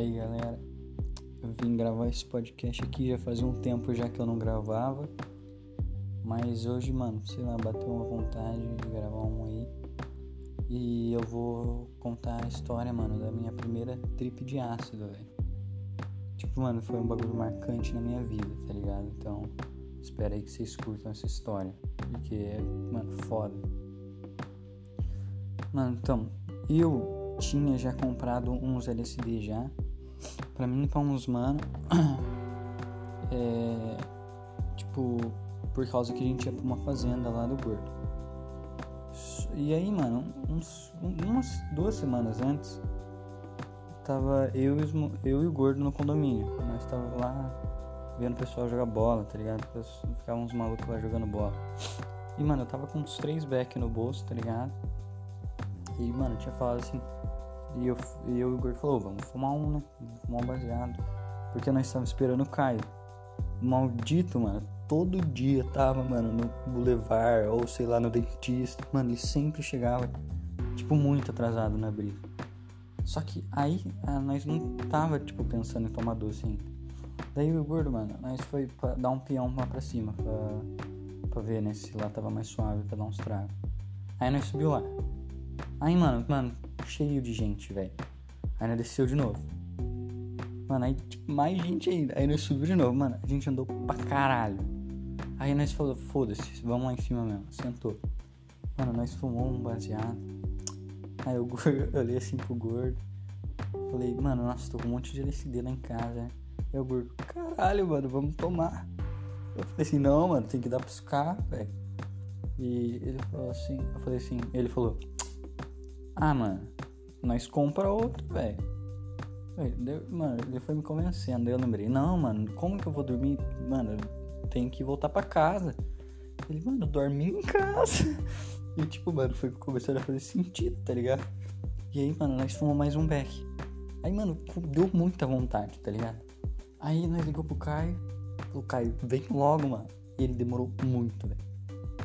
aí, galera. Eu vim gravar esse podcast aqui já fazia um tempo já que eu não gravava. Mas hoje, mano, sei lá, bateu uma vontade de gravar um aí. E eu vou contar a história, mano, da minha primeira trip de ácido, velho. Tipo, mano, foi um bagulho marcante na minha vida, tá ligado? Então, espero aí que vocês curtam essa história. Porque é, mano, foda. Mano, então, eu tinha já comprado uns LSD já. Pra mim, pra uns mano. é. Tipo, por causa que a gente ia pra uma fazenda lá do gordo. E aí, mano, uns, umas duas semanas antes, tava eu e, os, eu e o gordo no condomínio. Nós tava lá vendo o pessoal jogar bola, tá ligado? Ficavam uns malucos lá jogando bola. E, mano, eu tava com uns três back no bolso, tá ligado? E, mano, tinha falado assim. E eu, e o gordo falou: vamos fumar um, né? Vamos fumar um baseado. Porque nós estávamos esperando o Caio. Maldito, mano todo dia tava, mano, no boulevard ou sei lá, no dentista. Mano, ele sempre chegava, tipo, muito atrasado na briga. Só que aí ah, nós não tava, tipo, pensando em tomar doce ainda. Daí o gordo, mano, nós foi dar um peão lá pra cima, pra, pra ver, né, se lá tava mais suave pra dar uns tragos. Aí nós subiu lá. Aí, mano, mano, cheio de gente, velho. Aí desceu de novo. Mano, aí tipo, mais gente ainda. Aí nós subiu de novo, mano. A gente andou pra caralho. Aí nós falou, foda-se, vamos lá em cima mesmo. Sentou. Mano, nós fumamos um baseado. Aí eu, eu olhei assim pro gordo. Falei, mano, nossa, tô com um monte de LSD lá em casa. Aí o gordo, caralho, mano, vamos tomar. Eu falei assim, não, mano, tem que dar pros caras, velho. E ele falou assim, eu falei assim, ele falou, ah, mano, nós compra outro, velho. Mano, ele foi me convencendo. Daí eu lembrei, não, mano, como que eu vou dormir? Mano, tenho que voltar pra casa. Ele, mano, dormi em casa. E tipo, mano, foi começando a fazer sentido, tá ligado? E aí, mano, nós fomos mais um back. Aí, mano, deu muita vontade, tá ligado? Aí nós ligou pro Caio. O Caio, vem logo, mano. E ele demorou muito, velho.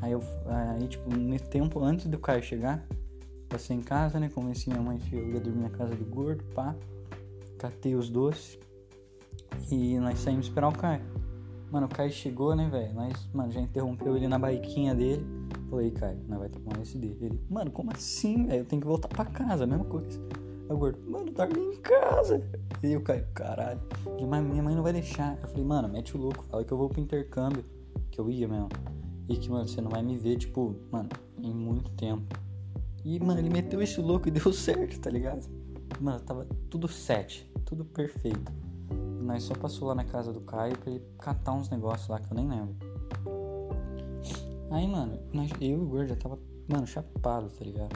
Aí eu, aí, tipo, nesse tempo antes do Caio chegar, passei em casa, né? Convenci minha mãe que eu ia dormir na casa do gordo, pá. Catei os doces. E nós saímos esperar o Caio. Mano, o Caio chegou, né, velho? Nós, mano, já interrompeu ele na baiquinha dele. Falei, Caio, nós vai tomar um SD. Ele, mano, como assim, velho? Eu tenho que voltar pra casa, mesma coisa. Aí o gordo, mano, dorme em casa. E o Caio, caralho. Ele, mas minha mãe não vai deixar. Eu falei, mano, mete o louco, fala que eu vou pro intercâmbio. Que eu ia mesmo. E que, mano, você não vai me ver, tipo, mano, em muito tempo. E, mano, ele meteu esse louco e deu certo, tá ligado? Mano, tava tudo sete, tudo perfeito. Nós só passou lá na casa do Caio pra ele catar uns negócios lá que eu nem lembro. Aí, mano, nós, eu e o Gordo já tava, mano, chapado, tá ligado?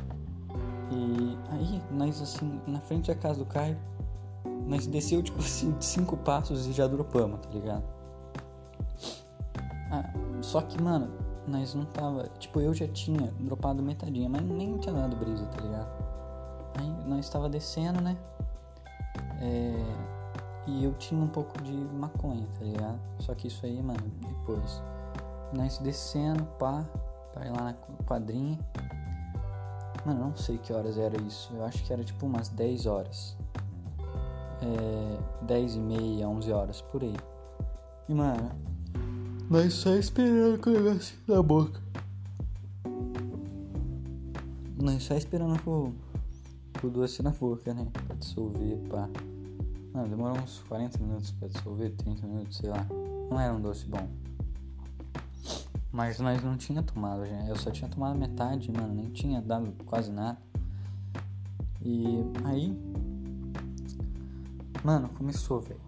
E aí, nós assim, na frente da casa do Caio, nós desceu, tipo assim, cinco passos e já dropamos, tá ligado? Ah, só que, mano, nós não tava. Tipo, eu já tinha dropado metadinha, mas nem tinha dado brisa, tá ligado? Aí nós tava descendo, né? É e eu tinha um pouco de maconha, tá ligado? Só que isso aí, mano, depois. Nós descendo, pá, pra ir lá na quadrinha. Mano, não sei que horas era isso. Eu acho que era tipo umas 10 horas. É, 10 e meia, 11 horas, por aí. E, mano, nós só esperando com o negócio na boca. Nós só esperando com, com o doce na boca, né? Pra dissolver, pá. Não, demorou uns 40 minutos pra dissolver, 30 minutos, sei lá. Não era um doce bom. Mas nós não tinha tomado, já. Eu só tinha tomado metade, mano. Nem tinha dado quase nada. E aí. Mano, começou, velho.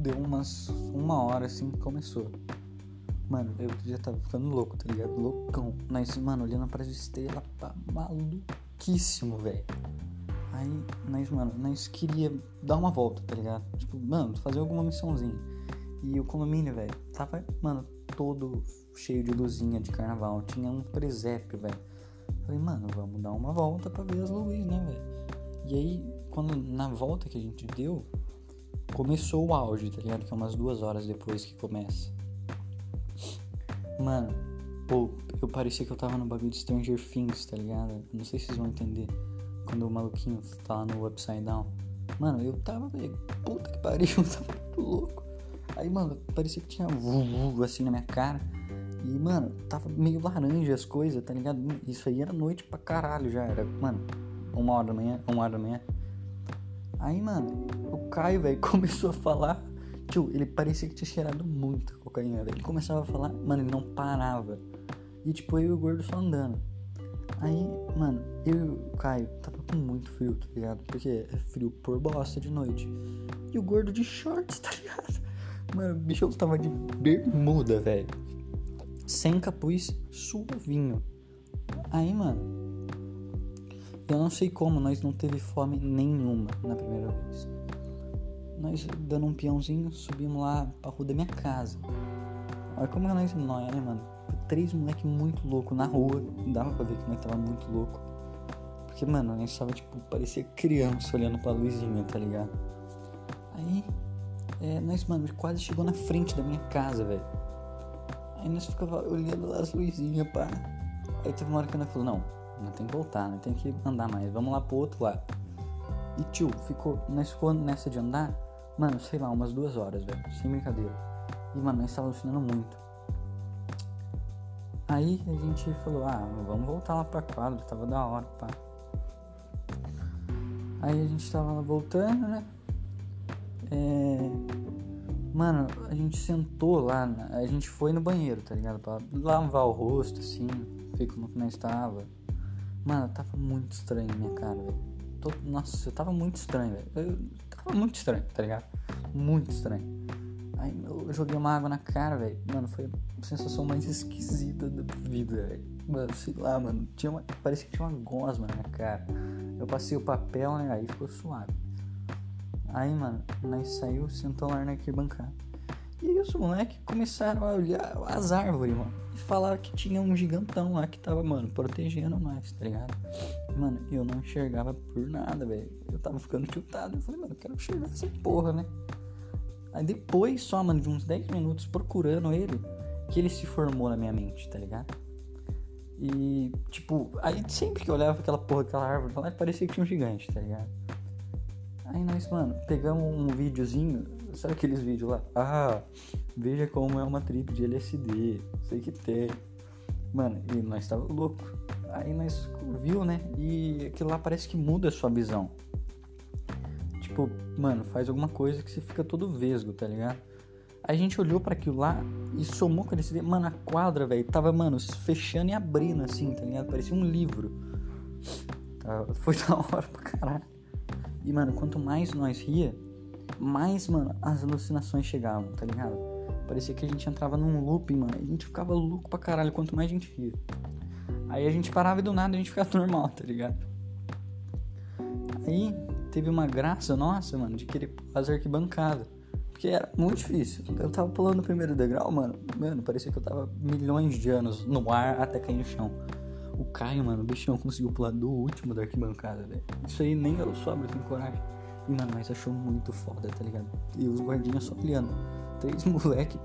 Deu umas. Uma hora assim que começou. Mano, eu já tava ficando louco, tá ligado? Loucão. Nós, mano, olhando para as estrelas, tá maluquíssimo, velho. Aí nós, mano, nós queria dar uma volta, tá ligado? Tipo, mano, fazer alguma missãozinha. E o condomínio, velho, tava, mano, todo cheio de luzinha de carnaval. Tinha um presépio, velho. Falei, mano, vamos dar uma volta pra ver as luzes, né, velho? E aí, quando na volta que a gente deu, começou o auge, tá ligado? Que é umas duas horas depois que começa. Mano, pô, eu parecia que eu tava no bagulho de Stranger Things, tá ligado? Não sei se vocês vão entender quando o maluquinho tá no Upside Down. Mano, eu tava, velho, puta que pariu, eu tava muito louco. Aí, mano, parecia que tinha vulgo assim na minha cara. E, mano, tava meio laranja as coisas, tá ligado? Isso aí era noite pra caralho já. Era, mano, uma hora da manhã, uma hora da manhã. Aí, mano, o Caio, velho, começou a falar. Tio, ele parecia que tinha cheirado muito cocaína, velho. Ele começava a falar, mano, ele não parava. E, tipo, eu e o gordo só andando. Aí, mano, eu e o Caio tava com muito frio, tá ligado? Porque é frio por bosta de noite. E o gordo de shorts, tá ligado? Mano, o bicho tava de bermuda, velho. Sem capuz, suavinho. Aí, mano, eu não sei como nós não teve fome nenhuma na primeira vez. Nós dando um peãozinho, subimos lá pra rua da minha casa. Olha como é nós nóia, né, mano? três moleque muito louco na rua. Dava pra ver que nós tava muito louco. Porque, mano, gente tava, tipo, parecia criança olhando pra luzinha, tá ligado? Aí, é, nós, mano, quase chegou na frente da minha casa, velho. Aí nós ficava olhando lá as luzinhas, pá. Aí teve uma hora que nós falou, não, não tem que voltar, não tem que andar mais, vamos lá pro outro lado. E tio, ficou, nós ficou nessa de andar, mano, sei lá, umas duas horas, velho, sem brincadeira. E, mano, nós tava alucinando muito. Aí a gente falou, ah, vamos voltar lá pra quadra, tava da hora, pá. Aí a gente tava lá voltando, né? É... Mano, a gente sentou lá, a gente foi no banheiro, tá ligado? Pra lavar o rosto, assim, ver como que nós tava. Mano, tava muito estranho minha cara, velho. Nossa, eu tava muito estranho, velho. Eu tava muito estranho, tá ligado? Muito estranho. Aí eu joguei uma água na cara, velho. Mano, foi a sensação mais esquisita da vida, velho. Mano, sei lá, mano. Tinha uma, parecia que tinha uma gosma na minha cara. Eu passei o papel, né? Aí ficou suave. Aí, mano, nós saiu, sentou lá na arquibancada. E os moleques começaram a olhar as árvores, mano. E falaram que tinha um gigantão lá que tava, mano, protegendo nós, tá ligado? Mano, eu não enxergava por nada, velho. Eu tava ficando tiltado. Eu falei, mano, eu quero enxergar essa porra, né? Aí depois, só, mano, de uns 10 minutos procurando ele, que ele se formou na minha mente, tá ligado? E, tipo, aí sempre que eu olhava aquela porra, aquela árvore, parecia que tinha um gigante, tá ligado? Aí nós, mano, pegamos um videozinho, sabe aqueles vídeos lá? Ah, veja como é uma trip de LSD, sei que tem. Mano, e nós tava louco. Aí nós viu, né? E aquilo lá parece que muda a sua visão. Tipo, mano, faz alguma coisa que você fica todo vesgo, tá ligado? A gente olhou para aquilo lá e somou com esse. Mano, a quadra, velho, tava, mano, fechando e abrindo assim, tá ligado? Parecia um livro. Tá, foi da hora pra caralho. E, mano, quanto mais nós ria, mais, mano, as alucinações chegavam, tá ligado? Parecia que a gente entrava num looping, mano. A gente ficava louco pra caralho quanto mais a gente ria. Aí a gente parava e do nada a gente ficava normal, tá ligado? Aí teve uma graça nossa, mano, de querer fazer arquibancada. Porque era muito difícil. Eu tava pulando o primeiro degrau, mano. Mano, parecia que eu tava milhões de anos no ar até cair no chão. O Caio, mano, o bichão conseguiu pular do último da arquibancada, velho. Isso aí nem eu sobra, tenho coragem. E, mano, mas achou muito foda, tá ligado? E os guardinhas só olhando. Três moleque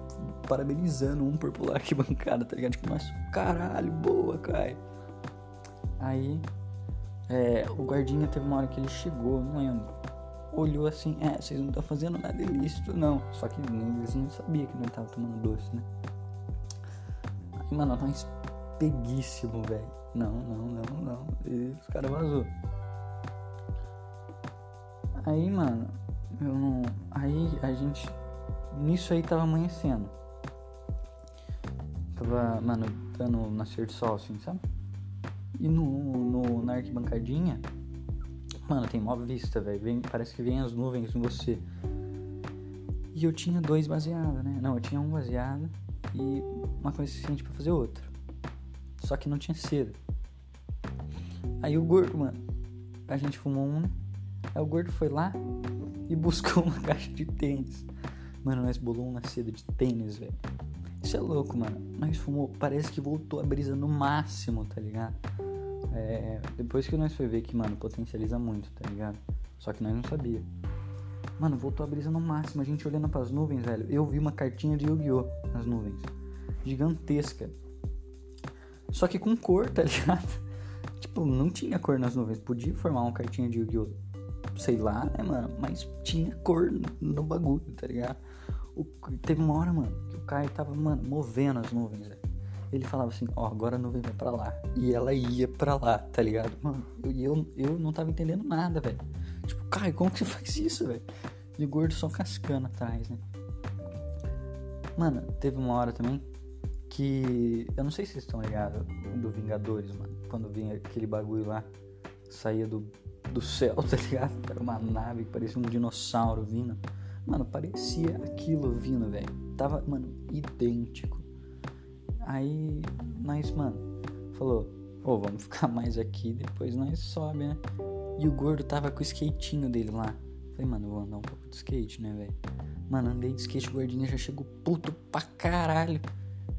parabenizando um por pular arquibancada, tá ligado? Tipo, nossa, caralho, boa, Caio. Aí é, o guardinha teve uma hora que ele chegou, não lembro. Olhou assim, é, vocês não estão fazendo nada ilícito, não. Só que eles não sabiam que não tava tomando doce, né? Aí, mano, um espeguíssimo, velho. Não, não, não, não. E os caras vazou. Aí, mano, eu não. Aí a gente. Nisso aí tava amanhecendo. Tava, mano, dando nascer de sol, assim, sabe? E no, no, na arquibancadinha, mano, tem mó vista, velho. Parece que vem as nuvens em você. E eu tinha dois baseados, né? Não, eu tinha um baseado e uma coisa suficiente pra fazer outro. Só que não tinha cedo. Aí o gordo, mano, a gente fumou um? Aí o gordo foi lá e buscou uma caixa de tênis. Mano, nós bolou uma seda de tênis, velho. Isso é louco, mano. Nós fumou, parece que voltou a brisa no máximo, tá ligado? É, depois que nós foi ver que, mano, potencializa muito, tá ligado? Só que nós não sabia. Mano, voltou a brisa no máximo. A gente olhando pras nuvens, velho. Eu vi uma cartinha de Yu-Gi-Oh! nas nuvens. Gigantesca. Só que com cor, tá ligado? Tipo, não tinha cor nas nuvens. Podia formar uma cartinha de Yu-Gi-Oh! sei lá, né, mano? Mas tinha cor no bagulho, tá ligado? O, teve uma hora, mano, que o Caio tava, mano, movendo as nuvens, velho. Ele falava assim, ó, oh, agora a nuvem vai pra lá. E ela ia pra lá, tá ligado? Mano, e eu, eu, eu não tava entendendo nada, velho. Tipo, Caio, como que você faz isso, velho? E o gordo só cascando atrás, né? Mano, teve uma hora também que. Eu não sei se vocês estão ligados do Vingadores, mano. Quando vinha aquele bagulho lá, saía do, do céu, tá ligado? Era uma nave que parecia um dinossauro vindo. Mano, parecia aquilo vindo, velho. Tava, mano, idêntico. Aí nós, mano, falou: Ô, oh, vamos ficar mais aqui, depois nós sobe, né? E o gordo tava com o skatinho dele lá. Falei, mano, vou andar um pouco de skate, né, velho? Mano, andei de skate, gordinho já chegou puto pra caralho.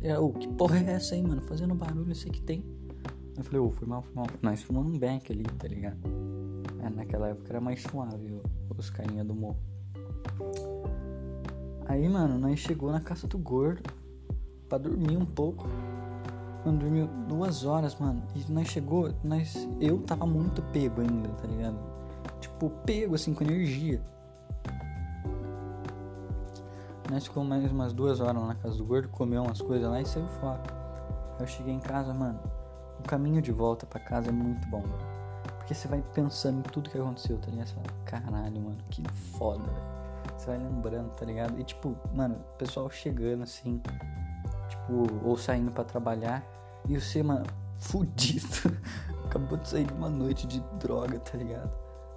É, ô, oh, que porra é essa aí, mano? Fazendo barulho, eu sei que tem. Eu falei, ô, oh, foi mal, foi mal. Nós fumando um back ali, tá ligado? É, naquela época era mais suave os carinha do morro. Aí, mano, nós chegou na casa do gordo pra dormir um pouco. Mano, dormiu duas horas, mano. E nós chegou, nós. Eu tava muito pego ainda, tá ligado? Tipo, pego assim, com energia. Nós ficamos mais umas duas horas lá na casa do gordo, comeu umas coisas lá e saiu fora. Eu cheguei em casa, mano. O caminho de volta para casa é muito bom, mano. Porque você vai pensando em tudo que aconteceu, tá ligado? Você fala, caralho, mano, que foda, velho. Você vai lembrando, tá ligado? E tipo, mano, o pessoal chegando assim, tipo, ou saindo para trabalhar, e você, mano, fudido. Acabou de sair de uma noite de droga, tá ligado?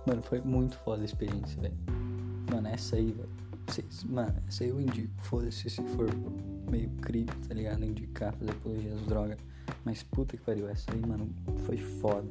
Mano, foi muito foda a experiência, velho. Mano, essa aí, velho. Mano, essa aí eu indico. Foda-se se for meio creep, tá ligado? Indicar, fazer apologia às drogas. Mas puta que pariu, essa aí, mano, foi foda.